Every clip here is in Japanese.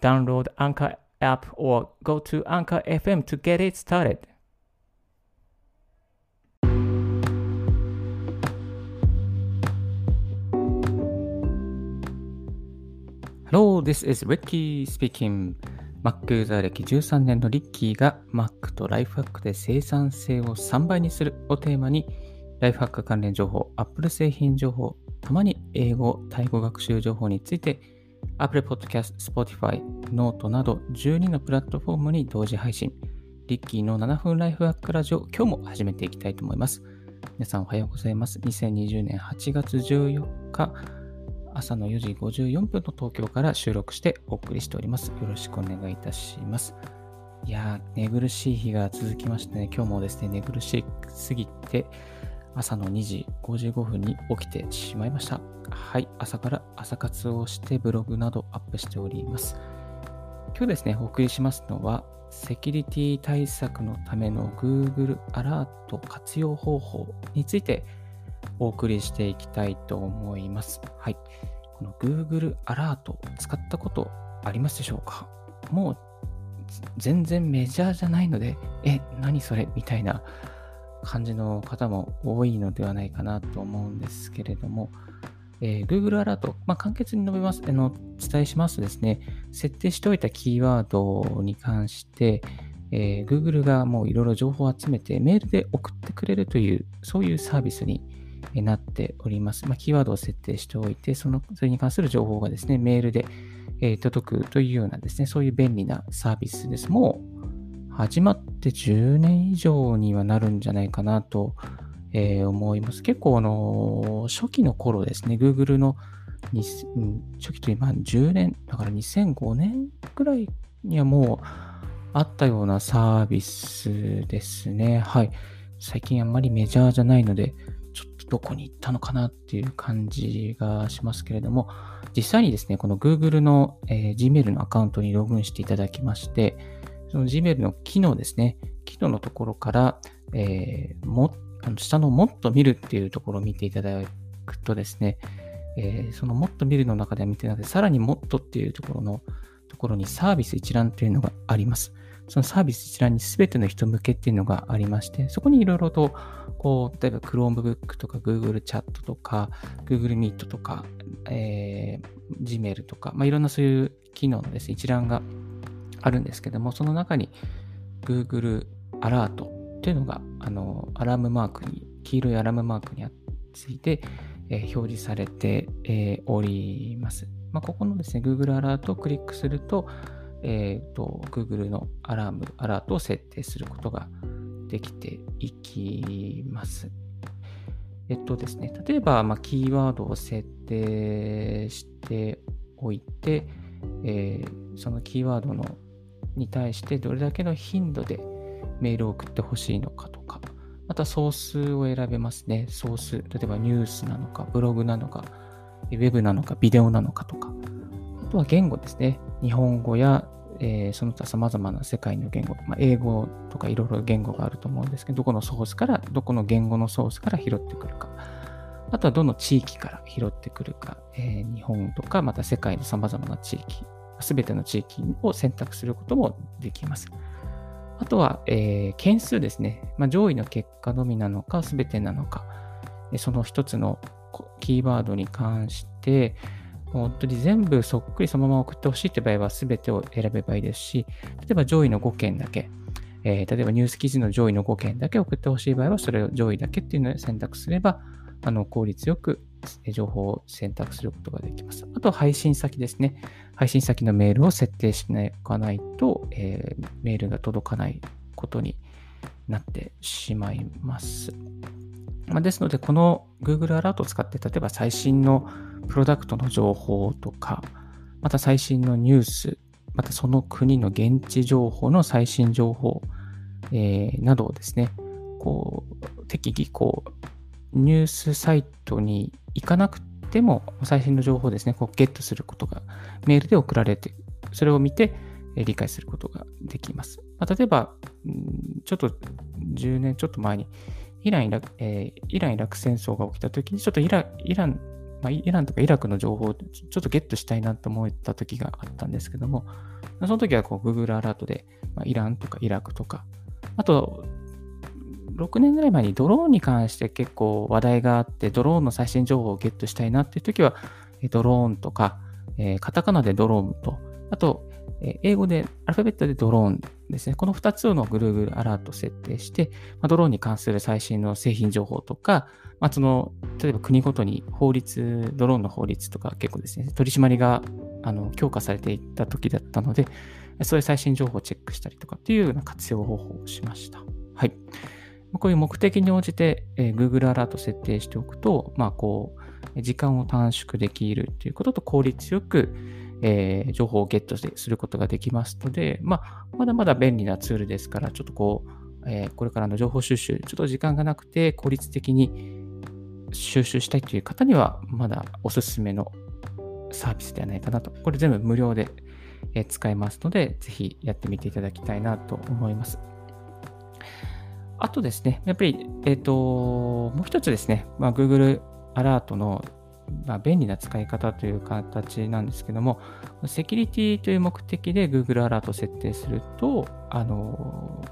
Download Anchor app or go to Anchor FM to get it started. Hello, this is Ricky speaking. Mac ユーザー歴13年のリッキーが Mac とライフハックで生産性を3倍にするをテーマにライフハック関連情報、Apple 製品情報、たまに英語、タイ語学習情報について Apple Podcast、Spotify、Note など12のプラットフォームに同時配信。リッキーの7分ライフハックラジオ、今日も始めていきたいと思います。皆さんおはようございます。2020年8月14日、朝の4時54分の東京から収録してお送りしております。よろしくお願いいたします。いやー、寝苦しい日が続きましてね、今日もですね、寝苦しすぎて、朝の2時55分に起きてしまいました。はい、朝から朝活をしてブログなどアップしております。今日ですね、お送りしますのは、セキュリティ対策のための Google アラート活用方法についてお送りしていきたいと思います。はい。この Google アラート使ったことありますでしょうか？もう全然メジャーじゃないので、え、何それ？みたいな感じの方も多いのではないかなと思うんですけれども、えー、Google アラート、まあ、簡潔に述べます、あの、伝えしますとですね、設定しておいたキーワードに関して、えー、Google がもういろいろ情報を集めてメールで送ってくれるという、そういうサービスになっております。まあ、キーワードを設定しておいて、その、それに関する情報がですね、メールで、えー、届くというようなですね、そういう便利なサービスです。もう、始まって10年以上にはなるんじゃないかなとえー、思います。結構、あの初期の頃ですね、Google の、初期というまあ10年、だから2005年ぐらいにはもうあったようなサービスですね。はい。最近あんまりメジャーじゃないので、ちょっとどこに行ったのかなっていう感じがしますけれども、実際にですね、この Google の、えー、Gmail のアカウントにログインしていただきまして、その Gmail の機能ですね、機能のところから、えー、もあの下のもっと見るっていうところを見ていただくとですね、えー、そのもっと見るの中では見てなくて、さらにもっとっていうところのところにサービス一覧というのがあります。そのサービス一覧に全ての人向けっていうのがありまして、そこにいろいろと、こう、例えば Chromebook とか Google Chat とか Google Meet とか、えー、Gmail とか、まあ、いろんなそういう機能のですね、一覧があるんですけども、その中に Google アラートっていうのが、あの、アラームマークに、黄色いアラームマークについて、えー、表示されて、えー、おります。まあ、ここのですね、Google アラートをクリックすると、えっ、ー、と、Google のアラーム、アラートを設定することができていきます。えっとですね、例えば、まあ、キーワードを設定しておいて、えー、そのキーワードのに対してどれだけの頻度でメールを送ってほしいのかとか、またソースを選べますね。ソース、例えばニュースなのか、ブログなのか、ウェブなのか、ビデオなのかとか、あとは言語ですね。日本語や、えー、その他様々な世界の言語、まあ、英語とかいろいろ言語があると思うんですけど、どこのソースから、どこの言語のソースから拾ってくるか。あとはどの地域から拾ってくるか。えー、日本とか、また世界の様々な地域、すべての地域を選択することもできます。あとは、えー、件数ですね。まあ、上位の結果のみなのか、すべてなのか、その一つのキーワードに関して、本当に全部そっくりそのまま送ってほしいって場合は全てを選べばいいですし、例えば上位の5件だけ、えー、例えばニュース記事の上位の5件だけ送ってほしい場合は、それを上位だけっていうのを選択すれば、あの効率よく情報を選択することができます。あと、配信先ですね。配信先のメールを設定しないかないと、えー、メールが届かないことになってしまいます。まあ、ですので、この Google アラートを使って、例えば最新のプロダクトの情報とか、また最新のニュース、またその国の現地情報の最新情報、えー、などをですね、こう、適宜こう、ニュースサイトに行かなくても、最新の情報をですね、こうゲットすることがメールで送られて、それを見て、理解することができます。まあ、例えば、ちょっと10年ちょっと前に、イランイラ、えー、イラン・イラク戦争が起きたときに、ちょっとイライラン、まあ、イランとかイラクの情報をちょっとゲットしたいなと思った時があったんですけども、その時はこう Google アラートで、まあ、イランとかイラクとか、あと、6年ぐらい前にドローンに関して結構話題があって、ドローンの最新情報をゲットしたいなっていう時は、ドローンとか、えー、カタカナでドローンと、あと、え英語で、アルファベットでドローンですね。この2つの Google アラート設定して、まあ、ドローンに関する最新の製品情報とか、まあ、その、例えば国ごとに法律、ドローンの法律とか結構ですね、取り締まりがあの強化されていった時だったので、そういう最新情報をチェックしたりとかっていうような活用方法をしました。はい。こういう目的に応じて、えー、Google アラート設定しておくと、まあ、こう、時間を短縮できるということと効率よく、えー、情報をゲットすることができますので、まあ、まだまだ便利なツールですから、ちょっとこう、えー、これからの情報収集、ちょっと時間がなくて効率的に収集したいという方には、まだおすすめのサービスではないかなと。これ全部無料で使えますので、ぜひやってみていただきたいなと思います。あとですね、やっぱり、えっ、ー、と、もう一つですね、まあ、Google アラートの、まあ、便利な使い方という形なんですけども、セキュリティという目的で Google アラートを設定すると、あの、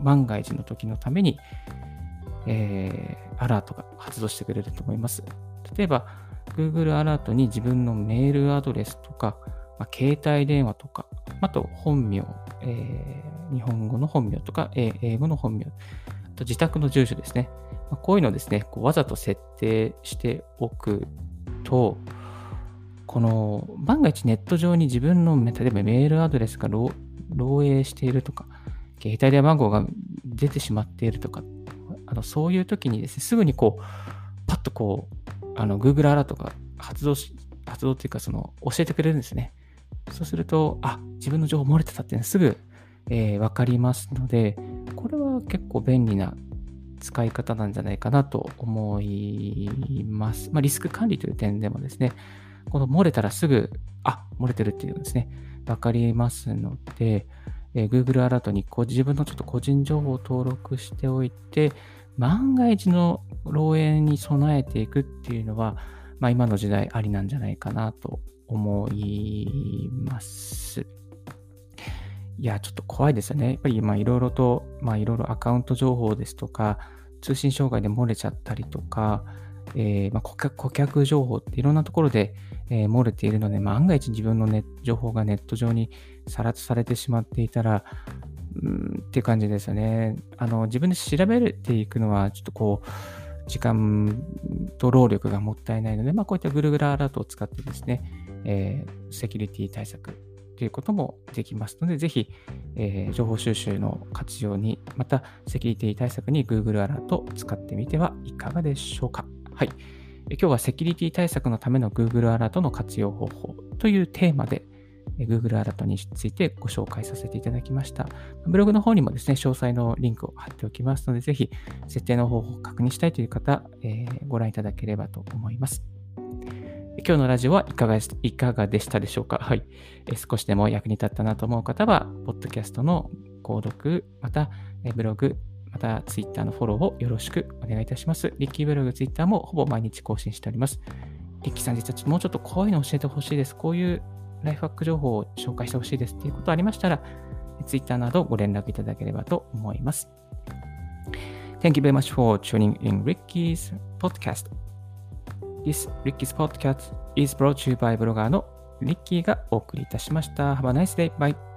万が一の時のために、えー、アラートが発動してくれると思います。例えば、Google アラートに自分のメールアドレスとか、まあ、携帯電話とか、あと本名、えー、日本語の本名とか、英語の本名、あと自宅の住所ですね。まあ、こういうのをですね、こうわざと設定しておくと、この万が一ネット上に自分の例えばメールアドレスが漏洩しているとか、携帯電話番号が出てしまっているとか、あのそういう時にですね、すぐにこう、パッとこう、Google アラートが発動し、発動っていうか、その教えてくれるんですね。そうすると、あ、自分の情報漏れてたっていうのはすぐ、えー、わかりますので、これは結構便利な使い方なんじゃないかなと思います。まあ、リスク管理という点でもですね、この漏れたらすぐ、あ、漏れてるっていうのですね、わかりますので、えー、Google アラートにこう自分のちょっと個人情報を登録しておいて、万が一の漏洩に備えていくっていうのは、まあ、今の時代ありなんじゃないかなと思います。いや、ちょっと怖いですよね。やっぱり今いろいろと、まあいろいろアカウント情報ですとか、通信障害で漏れちゃったりとか、えー、まあ、顧客顧客情報っていろんなところで、えー、漏れているので、万が一自分のネ情報がネット上にさらつされてしまっていたら、うんっていう感じですよね。あの、自分で調べていくのは、ちょっとこう、時間と労力がもったいないので、まあ、こういったぐるぐるアラートを使ってですね、えー、セキュリティ対策ということもできますので、ぜひ、えー、情報収集の活用に、またセキュリティ対策に Google アラートを使ってみてはいかがでしょうか。はい。今日はセキュリティ対策のための Google アラートの活用方法というテーマで Google アラートについてご紹介させていただきました。ブログの方にもですね、詳細のリンクを貼っておきますので、ぜひ設定の方法を確認したいという方、えー、ご覧いただければと思います。今日のラジオはいかがいかがでしたでしょうか？はい、え少しでも役に立ったなと思う方は、ポッドキャストの購読、また、えブログ、また Twitter のフォローをよろしくお願いいたします。リッキーブログ、Twitter もほぼ毎日更新しております。リッキーさん、実はもうちょっとこういうの教えてほしいです。こういうライフハック情報を紹介してほしいですっていうことありましたら、Twitter などご連絡いただければと思います。Thank you very much for tuning in Ricky's podcast. This Ricky's podcast is brought to you by ブロガーのリッキーがお送りいたしました。Have a nice day. Bye.